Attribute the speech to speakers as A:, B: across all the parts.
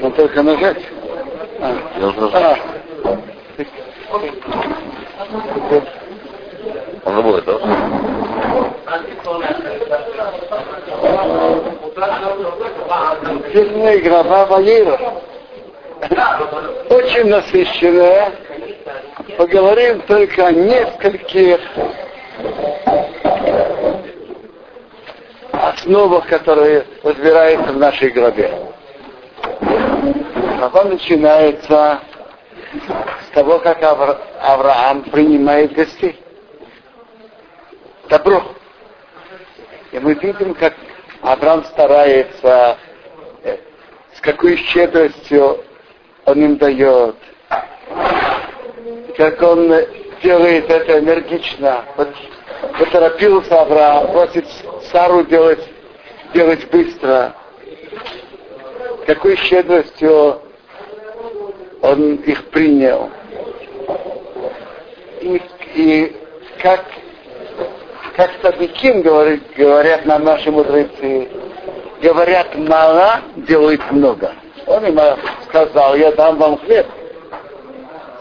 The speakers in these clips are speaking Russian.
A: Ну, только нажать. А. А.
B: Он работает, да?
A: Сильная игра Валера. Очень насыщенная. Поговорим только о нескольких основах, которые разбираются в нашей главе. Глава начинается с того, как Авра- Авраам принимает гостей. Добро. И мы видим, как Авраам старается, э, с какой щедростью он им дает, как он делает это энергично. Вот поторопился Авраам, просит Сару делать, делать быстро. Какой щедростью он их принял. И, и как, как Садиким говорит, говорят нам наши мудрецы, говорят мало, делают много. Он им сказал, я дам вам хлеб.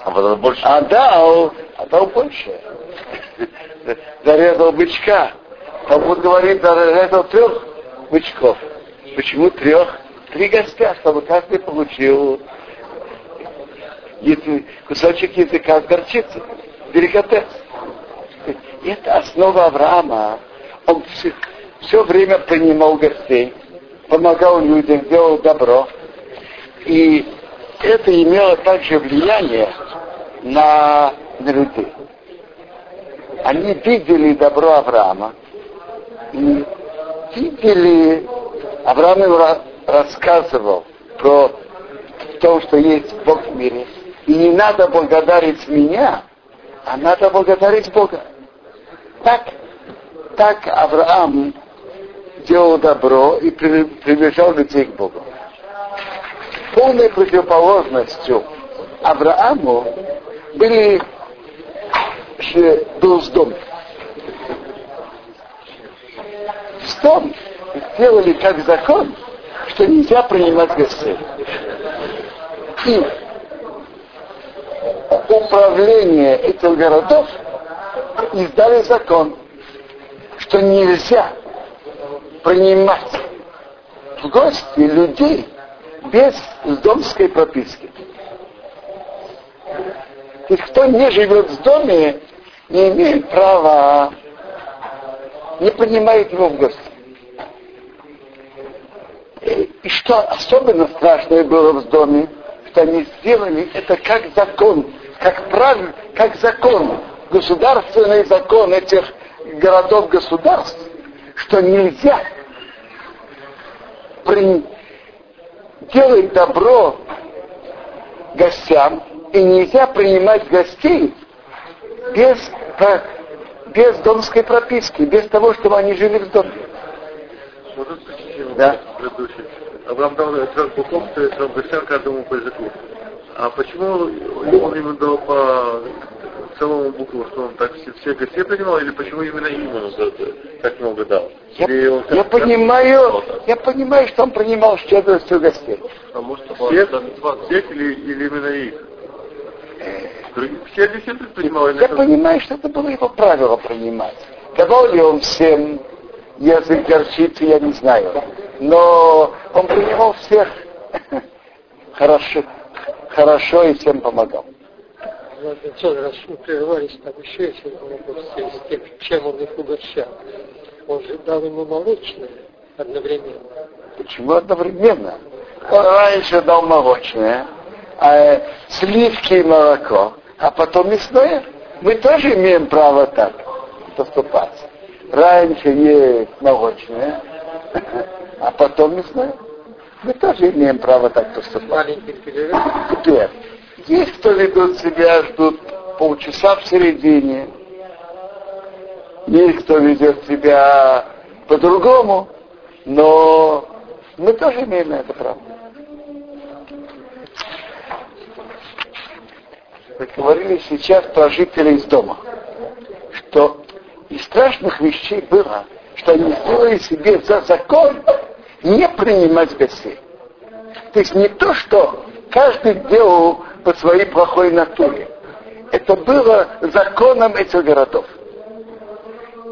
B: А потом больше.
A: А дал, а дал больше. Зарезал бычка. Талмуд говорит, зарезал трех бычков. Почему трех? Три гостя, чтобы каждый получил кусочек языка с горчицей. Деликатес. И это основа Авраама. Он все, все время принимал гостей, помогал людям, делал добро. И это имело также влияние на, на людей. Они видели добро Авраама, и видели, Авраам рассказывал про то, что есть Бог в мире. И не надо благодарить меня, а надо благодарить Бога. Так, так Авраам делал добро и при- приближал людей к Богу. Полной противоположностью Аврааму были был Сдом. Сдом сделали как закон, что нельзя принимать гостей. И управление этих городов издали закон, что нельзя принимать в гости людей без домской прописки. Есть кто не живет в доме, не имеет права, не принимает его в гости. И что особенно страшное было в доме, что они сделали это как закон, как правило, как закон, государственный закон этих городов-государств, что нельзя при... делать добро гостям, и нельзя принимать гостей без, без домской прописки, без того, чтобы они жили в доме. Да.
B: Авраам дал трех быков, трех гостям, каждому по языку. А почему он ему дал по целому букву, что он так все, все гостей принимал, или почему именно им он так много дал?
A: Я,
B: он
A: я понимаю, я понимаю, что он принимал щедростью гостей.
B: А может, всех, всех или, или именно их? Все действительно принимал?
A: Я
B: это-
A: понимаю, что это было его правило принимать. Давал ли он всем язык горчицы, я не знаю. Но он принимал всех хорошо, хорошо и всем помогал.
C: Ладно, раз мы прерывались, там еще есть вопрос с тем, чем он их угощал. Он же дал ему молочное одновременно.
A: Почему одновременно? Он раньше дал молочное, а, сливки и молоко, а потом мясное. Мы тоже имеем право так поступать. Раньше есть молочное, а потом мясное. Мы тоже имеем право так поступать. Теперь, есть кто ведут себя, ждут полчаса в середине, есть кто ведет себя по-другому, но мы тоже имеем на это право. Мы говорили сейчас про жителей из дома, что из страшных вещей было, что они сделали себе за закон не принимать гостей. То есть не то, что каждый делал по своей плохой натуре. Это было законом этих городов.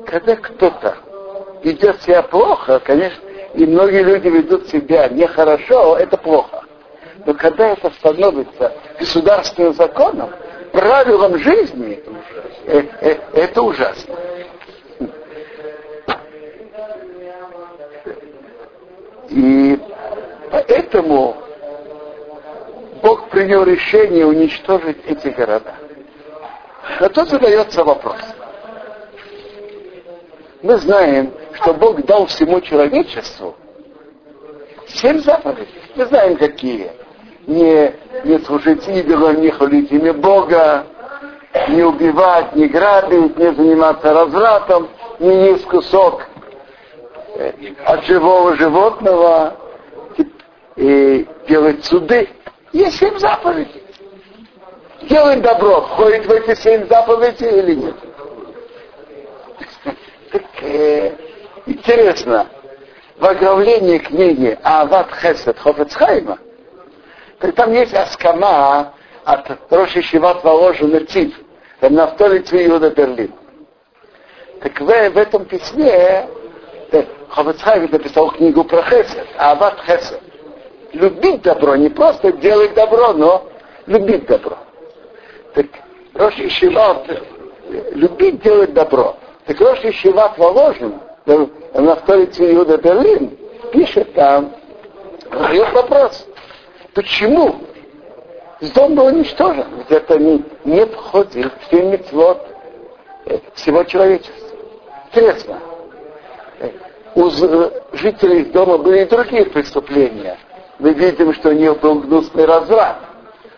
A: Когда кто-то ведет себя плохо, конечно, и многие люди ведут себя нехорошо, это плохо. Но когда это становится государственным законом, правилом жизни, э, э, это ужасно. И поэтому Бог принял решение уничтожить эти города. Но тут задается вопрос. Мы знаем, что Бог дал всему человечеству семь заповедей. Мы знаем, какие. Не, не служить идолам, не хвалить имя Бога, не убивать, не грабить, не заниматься развратом, не есть кусок э, от живого животного, и делать суды. Есть семь заповедей. Делать добро. Входит в эти семь заповедей или нет? Так, э, интересно, в оглавлении книги Ават Хесед Хофецхайма, так там есть аскама от Роши Шиват Воложу Нецив, Нафтоли Иуда Берлин. Так в, в этом письме э, Хофецхайм написал книгу про Хесед, Ават Хесед. Любить добро, не просто делать добро, но любить добро. Так Роши Шиват, любить делать добро. Так Роши Шиват Воложин, на столице Иуда Берлин, пишет там, задает вопрос, почему дом был уничтожен? Ведь это не, не входит в мецвод всего человечества. Интересно. У жителей дома были и другие преступления. Мы видим, что у них был гнусный разврат.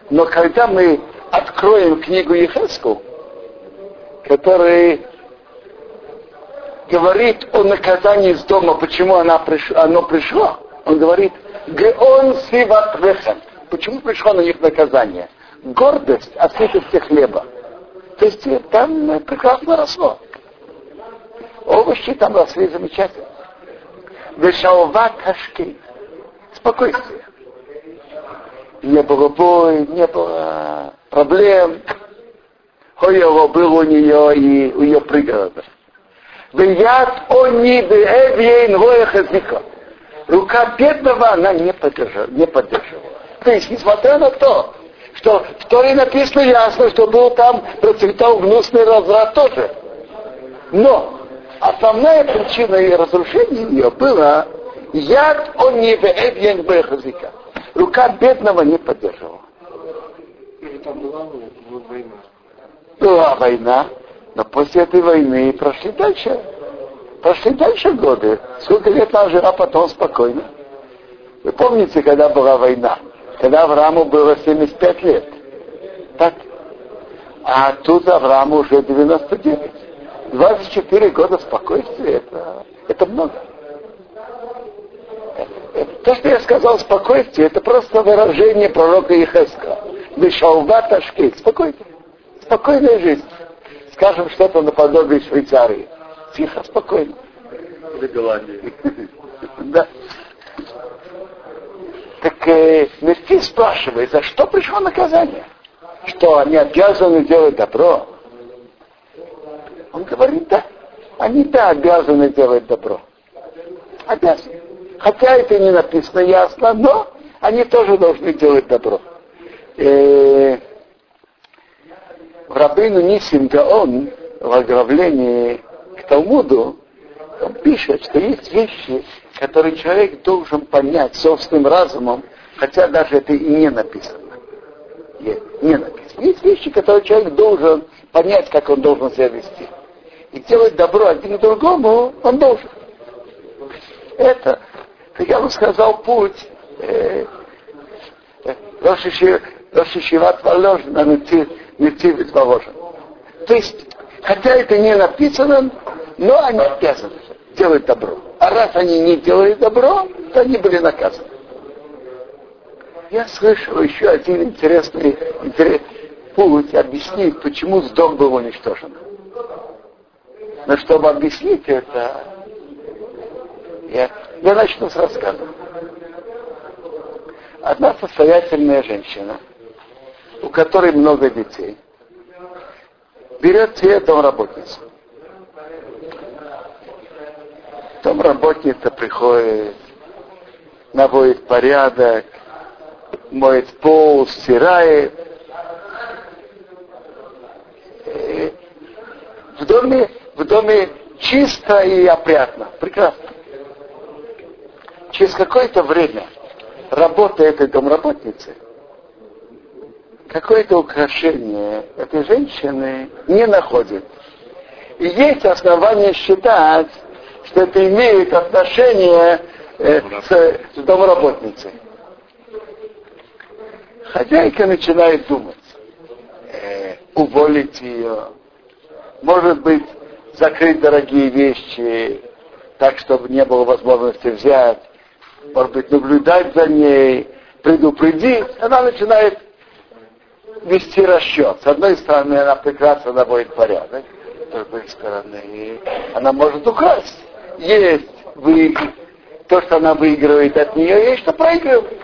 A: Но когда мы откроем книгу Ехеску, который говорит о наказании из дома, почему она приш... оно пришло, он говорит, Геон сиватвехем. Почему пришло на них наказание? Гордость от сытости хлеба. То есть э, там э, прекрасно росло. Овощи там росли замечательно. Вешауват хашки. Спокойствие. Не было бой, не было проблем. Хоево был у нее и у ее пригородов. Вияд они беэвьейн роехазика. Рука бедного она не поддерживала, не поддерживала. То есть, несмотря на то, что в Торе написано ясно, что был там процветал гнусный разврат тоже. Но основная причина ее разрушения ее была яд он не роехазика. Рука бедного не поддерживала.
B: Там была война?
A: Была война, но после этой войны прошли дальше. Прошли дальше годы. Сколько лет она жила потом спокойно. Вы помните, когда была война? Когда Аврааму было 75 лет. Так. А тут Аврааму уже 99. 24 года спокойствия, это, это много. То, что я сказал спокойствие, это просто выражение пророка Ехеска. Бешалва Ташкей. Спокойно. Спокойная жизнь скажем что-то наподобие Швейцарии. Тихо, спокойно.
B: Или Голландии.
A: Да. Так э, Мерти спрашивает, за что пришло наказание? Что они обязаны делать добро? Он говорит, да. Они, да, обязаны делать добро. Обязаны. Хотя это не написано ясно, но они тоже должны делать добро. Э, в Рабейну Нисим Гаон в оглавлении к Талмуду он пишет, что есть вещи, которые человек должен понять собственным разумом, хотя даже это и не написано. Не написано. Есть вещи, которые человек должен понять, как он должен себя вести. И делать добро один другому он должен. Это, я бы сказал, путь э, э, Рошишиват на Нетивит положен. То есть, хотя это не написано, но они обязаны делать добро. А раз они не делали добро, то они были наказаны. Я слышал еще один интересный, интересный путь объяснить, почему дом был уничтожен. Но чтобы объяснить это, Я, я начну с рассказа. Одна состоятельная женщина, у которой много детей, берет себе домработницу. Домработница приходит, наводит порядок, моет пол, стирает. И в доме, в доме чисто и опрятно. Прекрасно. Через какое-то время работа этой домработницы, какое-то украшение этой женщины не находит. И есть основания считать, что это имеет отношение э, с, с домработницей. Хозяйка начинает думать, э, уволить ее, может быть, закрыть дорогие вещи, так, чтобы не было возможности взять, может быть, наблюдать за ней, предупредить. Она начинает вести расчет. С одной стороны, она прекрасно наводит порядок, с другой стороны, она может украсть. Есть вы, то, что она выигрывает от нее, есть что проигрывает.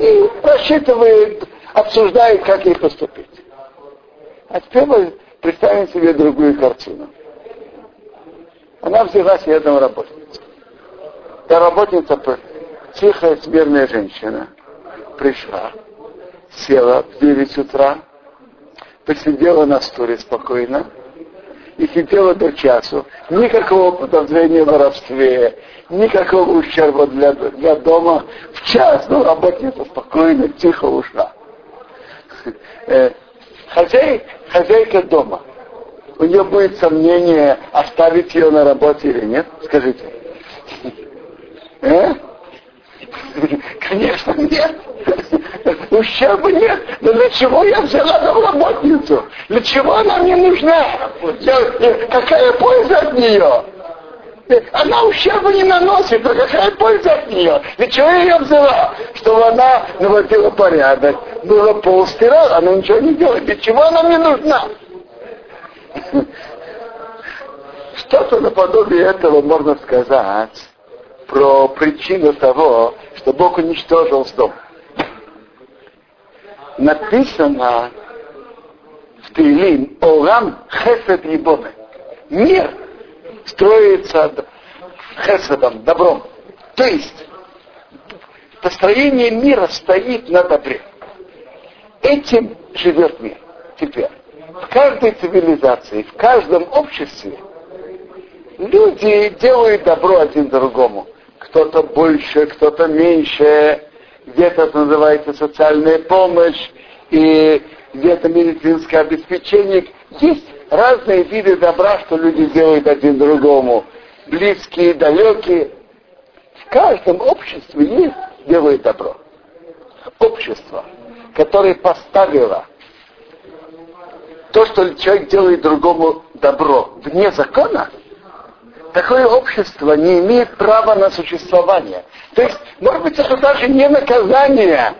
A: И рассчитывает, обсуждает, как ей поступить. А теперь мы представим себе другую картину. Она взяла себе домработницу. Домработница, тихая, смирная женщина, пришла, села в 9 утра, посидела на стуле спокойно и сидела до часу. Никакого подозрения в воровстве, никакого ущерба для, для дома. В час ну, работница спокойно, тихо ушла. Э, хозяй, хозяйка дома. У нее будет сомнение, оставить ее на работе или нет? Скажите. Э? Конечно, нет. Ущерба нет. Но для чего я взяла домработницу? Для чего она мне нужна? Я, какая польза от нее? Она ущерба не наносит, но какая польза от нее? Для чего я ее взяла? Чтобы она наводила порядок. Было пол стирала, она ничего не делает. Для чего она мне нужна? Что-то наподобие этого можно сказать про причину того, что Бог уничтожил дом. Написано в Тилим Олам Хесед Ибоне. Мир строится хеседом, добром. То есть построение мира стоит на добре. Этим живет мир теперь. В каждой цивилизации, в каждом обществе люди делают добро один другому кто-то больше, кто-то меньше, где-то это называется социальная помощь, и где-то медицинское обеспечение. Есть разные виды добра, что люди делают один другому. Близкие, далекие. В каждом обществе есть делает добро. Общество, которое поставило то, что человек делает другому добро вне закона, такое общество не имеет права на существование. То есть, может быть, это даже не наказание.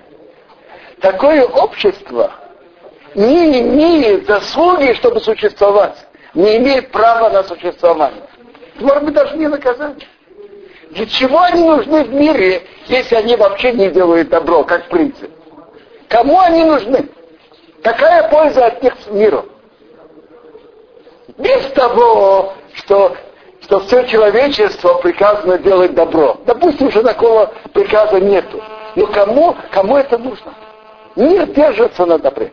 A: Такое общество не имеет заслуги, чтобы существовать. Не имеет права на существование. Может быть, даже не наказание. Для чего они нужны в мире, если они вообще не делают добро, как принцип? Кому они нужны? Какая польза от них миру? Без того, что что все человечество приказано делать добро. Допустим, что такого приказа нету. Но кому, кому это нужно? Мир держится на добре.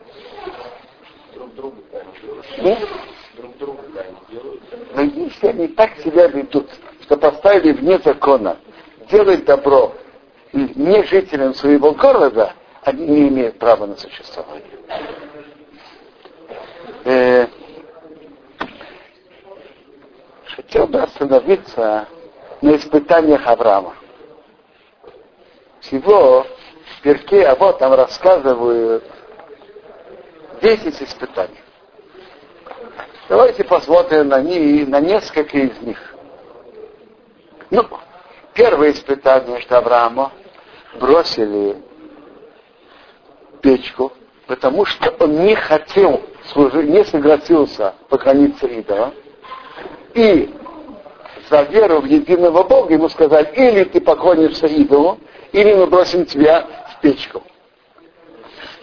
A: Но если они так себя ведут, что поставили вне закона делать добро не жителям своего города, они не имеют права на существование. Э, хотел бы остановиться на испытаниях Авраама. Всего в перке, а вот там рассказывают 10 испытаний. Давайте посмотрим на, них, на несколько из них. Ну, первое испытание, что Авраама бросили печку, потому что он не хотел служить, не согласился поклониться идолам и за веру в единого Бога, ему сказали, или ты поклонишься идолу, или мы бросим тебя в печку.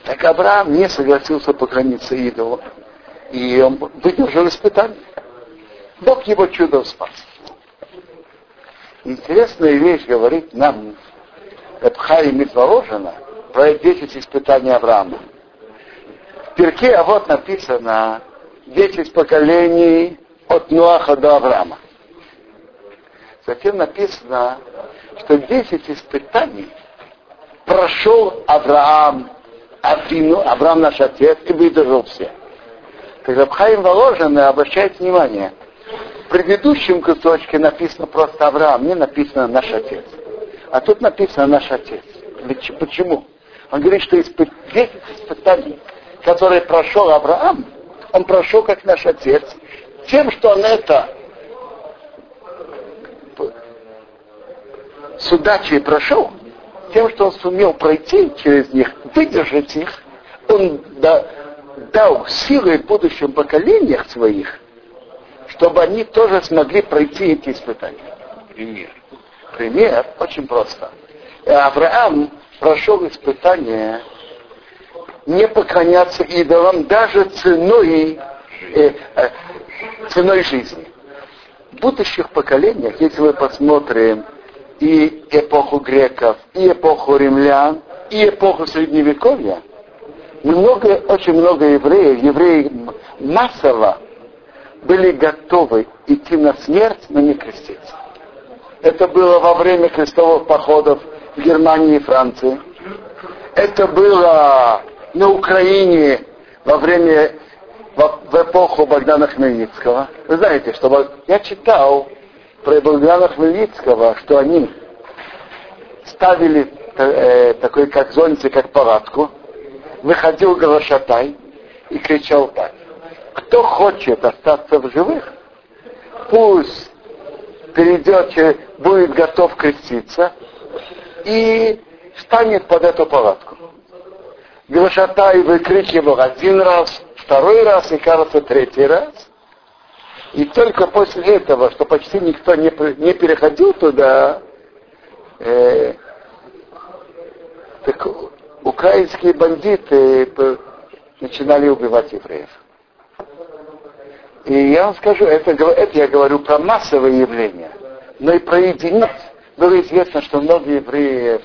A: Так Авраам не согласился поклониться идолу. И он выдержал испытание. Бог его чудом спас. Интересная вещь говорит нам Эпхай Митволожена про 10 испытаний Авраама. В перке а вот написано 10 поколений от Нуаха до Авраама. Затем написано, что 10 испытаний прошел Авраам, Афину, Авраам наш отец, и выдержал все. Так Рабхаим Воложен обращает внимание, в предыдущем кусочке написано просто Авраам, не написано наш отец. А тут написано наш отец. Почему? Он говорит, что испы... 10 испытаний, которые прошел Авраам, он прошел как наш отец, тем, что он это с удачей прошел, тем, что он сумел пройти через них, выдержать их, он да, дал силы в будущем поколениях своих, чтобы они тоже смогли пройти эти испытания. Пример. Пример очень просто. Авраам прошел испытание не поклоняться идолам даже ценой, э, э, ценой жизни. В будущих поколениях, если мы посмотрим и эпоху греков, и эпоху римлян, и эпоху средневековья, много, очень много евреев, евреи массово были готовы идти на смерть, но не креститься. Это было во время крестовых походов в Германии и Франции. Это было на Украине во время, в, эпоху Богдана Хмельницкого. Вы знаете, что я читал про Богдана Хмельницкого, что они ставили э, такой как зонтик, как палатку, выходил Галашатай и кричал так. Кто хочет остаться в живых, пусть перейдет, будет готов креститься и станет под эту палатку. Галашатай выкрикивал один раз, второй раз и, кажется, третий раз. И только после этого, что почти никто не, не переходил туда, э, так украинские бандиты начинали убивать евреев. И я вам скажу, это, это я говорю про массовые явления, но и про единиц. Было известно, что многие евреев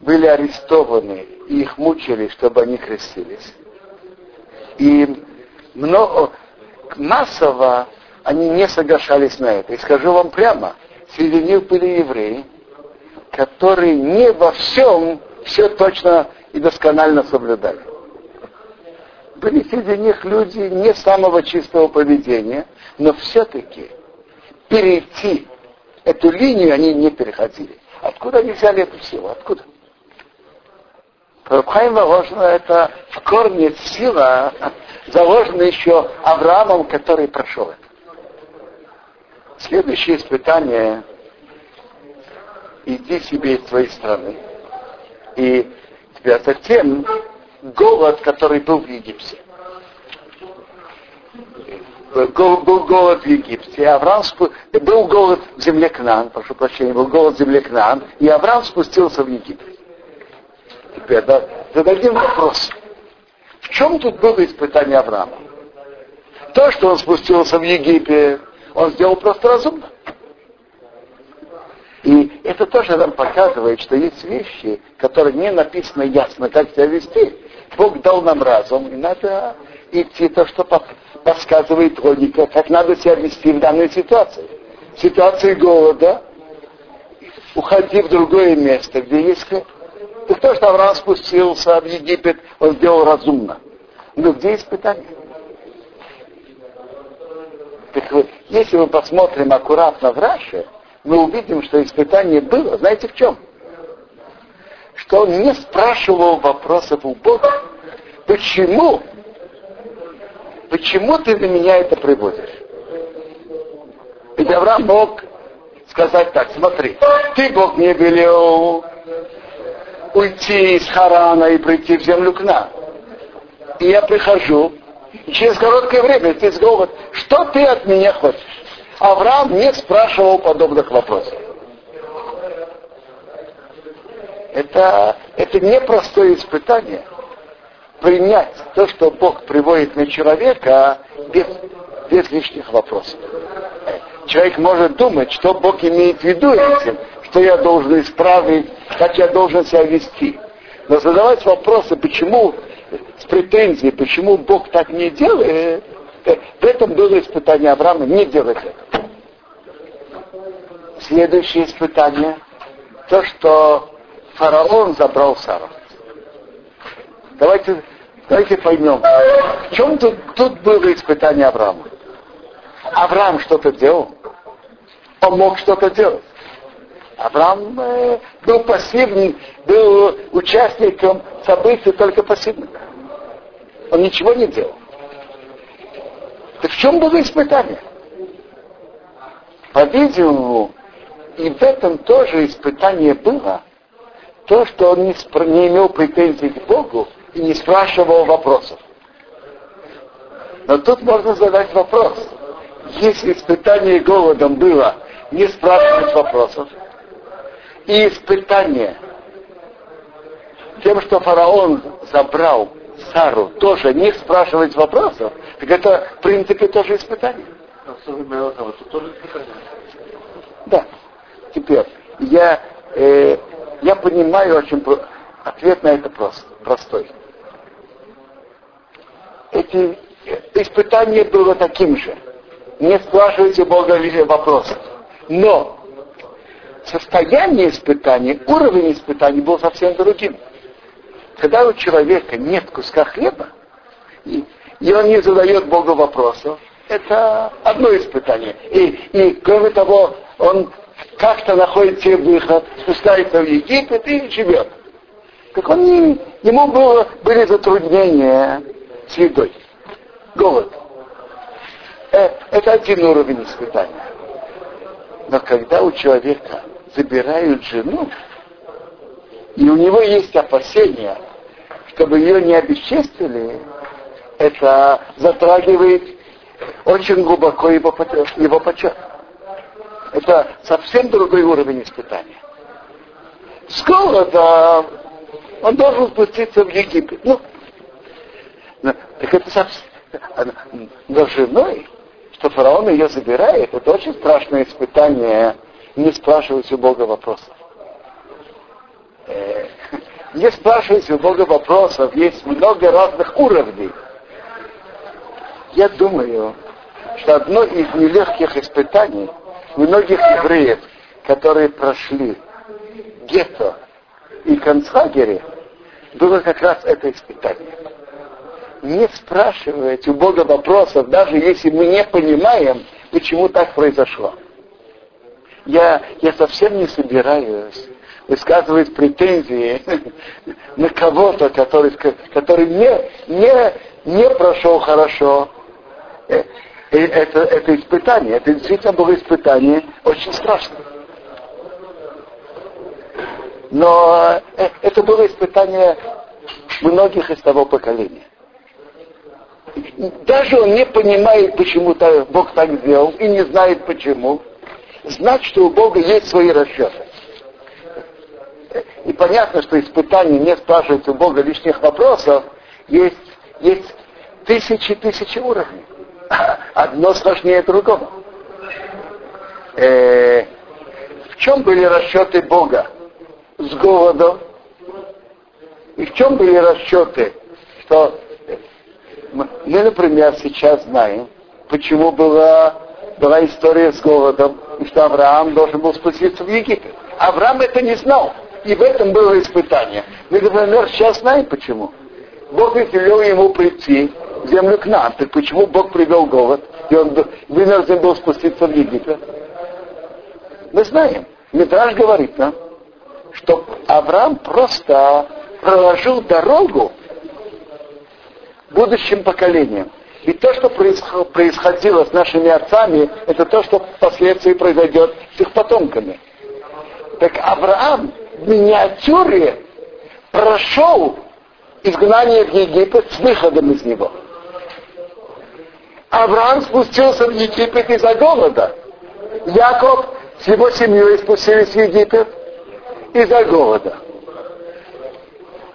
A: были арестованы, и их мучили, чтобы они крестились. И много, массово они не соглашались на это. И скажу вам прямо, среди них были евреи, которые не во всем все точно и досконально соблюдали. Были среди них люди не самого чистого поведения, но все-таки перейти эту линию они не переходили. Откуда они взяли эту силу? Откуда? Рабхайм заложена это в корне сила, заложена еще Авраамом, который прошел это. Следующее испытание иди себе из твоей страны. И тебя затем голод, который был в Египте. Был, был голод в Египте. Авраам спу... был голод в земле Кнан, прошу прощения, был голод в земле Кнан, и Авраам спустился в Египет. Теперь да, зададим вопрос. В чем тут было испытание Авраама? То, что он спустился в Египет, он сделал просто разумно. И это тоже нам показывает, что есть вещи, которые не написано ясно, как себя вести. Бог дал нам разум, и надо идти то, что подсказывает логика, как надо себя вести в данной ситуации. В ситуации голода уходи в другое место, где есть хлеб. И то, что Авраам спустился в Египет, он сделал разумно. Но где испытание? Так вот, если мы посмотрим аккуратно в Раше, мы увидим, что испытание было. Знаете в чем? Что он не спрашивал вопросов у Бога. Почему? Почему ты на меня это приводишь? Ведь Авраам мог сказать так, смотри, ты Бог мне велел уйти из Харана и прийти в землю к нам. И я прихожу, и через короткое время ты говоришь, что ты от меня хочешь? Авраам не спрашивал подобных вопросов. Это, это непростое испытание принять то, что Бог приводит на человека без, без лишних вопросов. Человек может думать, что Бог имеет в виду этим, что я должен исправить, как я должен себя вести. Но задавать вопросы, почему с претензией, почему Бог так не делает, э, в этом было испытание Авраама не делать это. Следующее испытание, то, что фараон забрал Сару. Давайте, давайте поймем, в чем тут, тут было испытание Авраама. Авраам что-то делал, он мог что-то делать. Авраам э, был пассивным, был участником событий только пассивным. Он ничего не делал. Так в чем было испытание? По-видимому, и в этом тоже испытание было, то, что он не, спр- не имел претензий к Богу и не спрашивал вопросов. Но тут можно задать вопрос. Если испытание голодом было не спрашивать вопросов, и испытание тем, что фараон забрал Сару, тоже не спрашивать вопросов, так это, в принципе, тоже испытание. Да. Теперь, я, э, я понимаю очень ответ на это прост, простой. Эти испытание было таким же. Не спрашивайте Бога вопросов. Но состояние испытания, уровень испытаний был совсем другим. Когда у человека нет куска хлеба, и, и он не задает Богу вопросов, это одно испытание. И, и кроме того, он как-то находит себе выход, спускается в Египет и живет. Как он не, ему было, были затруднения с едой. Голод. Э, это один уровень испытания. Но когда у человека забирают жену, и у него есть опасения, чтобы ее не обесчестили, это затрагивает очень глубоко его, его почет. Это совсем другой уровень испытания. С голода он должен спуститься в Египет. Ну, так это совсем... Но женой, что фараон ее забирает, это очень страшное испытание не спрашивать у Бога вопросов. Э, не спрашивать у Бога вопросов, есть много разных уровней. Я думаю, что одно из нелегких испытаний многих евреев, которые прошли гетто и концлагере, было как раз это испытание. Не спрашивать у Бога вопросов, даже если мы не понимаем, почему так произошло. Я, я совсем не собираюсь высказывать претензии на кого-то, который, который не, не, не прошел хорошо. Э, это, это испытание, это действительно было испытание очень страшное. Но э, это было испытание многих из того поколения. Даже он не понимает, почему Бог так сделал, и не знает почему знать, что у Бога есть свои расчеты. И понятно, что испытание не спрашивать у Бога лишних вопросов, есть, есть тысячи тысячи уровней. Одно сложнее другого. Э, в чем были расчеты Бога с голодом? И в чем были расчеты, что мы, например, сейчас знаем, почему была, была история с голодом что Авраам должен был спуститься в Египет. Авраам это не знал. И в этом было испытание. Мы, например, сейчас знаем почему. Бог велел ему прийти в землю к нам. Так почему Бог привел голод? И он вынужден был спуститься в Египет. Мы знаем. Митраж говорит нам, что Авраам просто проложил дорогу будущим поколениям. И то, что происходило с нашими отцами, это то, что впоследствии произойдет с их потомками. Так Авраам в миниатюре прошел изгнание в Египет с выходом из него. Авраам спустился в Египет из-за голода. Яков с его семьей спустились в Египет из-за голода.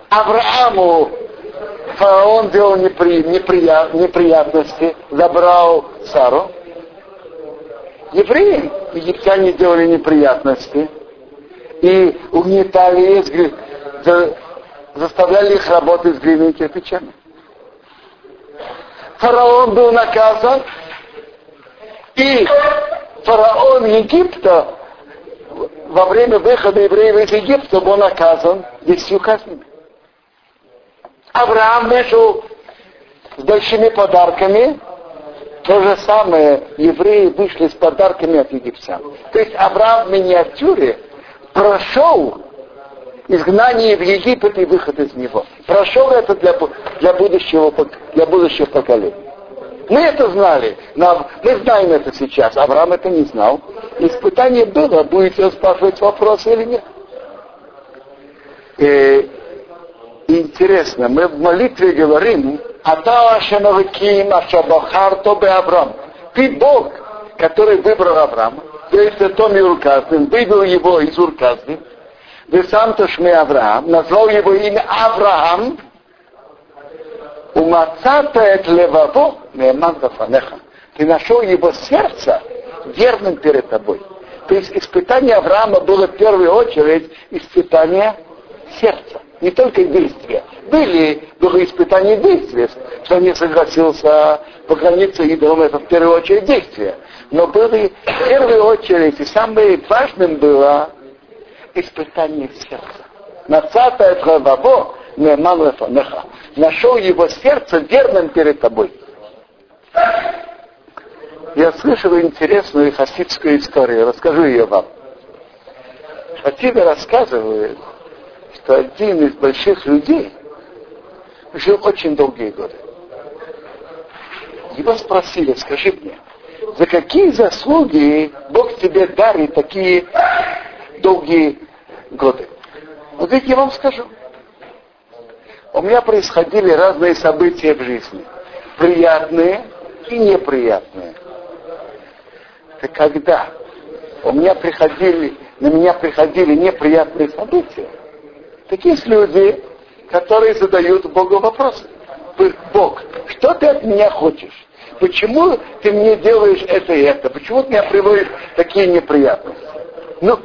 A: Аврааму фараон делал непри, неприят, неприятности, забрал Сару. Евреи, египтяне делали неприятности и угнетали их, заставляли их работать с глиняными кирпичами. Фараон был наказан, и фараон Египта во время выхода евреев из Египта был наказан десятью казнями. Авраам вышел с большими подарками, то же самое евреи вышли с подарками от египтян. То есть Авраам в миниатюре прошел изгнание в Египет и выход из него. Прошел это для, для, будущего, для будущего поколений. Мы это знали, но мы знаем это сейчас. Авраам это не знал. Испытание было, будете спрашивать вопросы или нет. И, интересно, мы в молитве говорим, Ата Ашемавиким Ашабахарто Авраам. Ты Бог, который выбрал Авраама, то есть Том Юрказным, вывел его из Урказным, вы сам Тошме Авраам, назвал его имя Авраам, Умацата эт леваво меман гафанеха. Ты нашел его сердце верным перед тобой. То есть испытание Авраама было в первую очередь испытание сердца, не только действия. Были, было испытание действия, что не согласился поклониться идолам, это в первую очередь действие. Но было в первую очередь, и самым важным было испытание сердца. Нацата это Лефанеха. Нашел его сердце верным перед тобой. Я слышал интересную хасидскую историю, расскажу ее вам. Хасиды рассказывают, что один из больших людей жил очень долгие годы. Его спросили, скажи мне, за какие заслуги Бог тебе дарит такие долгие годы? Вот ведь я вам скажу у меня происходили разные события в жизни. Приятные и неприятные. Это когда у меня приходили, на меня приходили неприятные события, такие люди, которые задают Богу вопросы. Бог, что ты от меня хочешь? Почему ты мне делаешь это и это? Почему ты меня приводишь такие неприятности? Ну,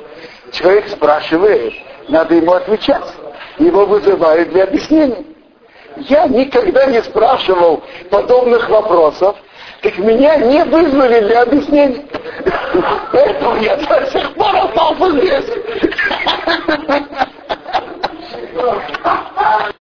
A: человек спрашивает, надо ему отвечать его вызывают для объяснения. Я никогда не спрашивал подобных вопросов, так меня не вызвали для объяснения. Поэтому я до сих пор остался здесь. あっ。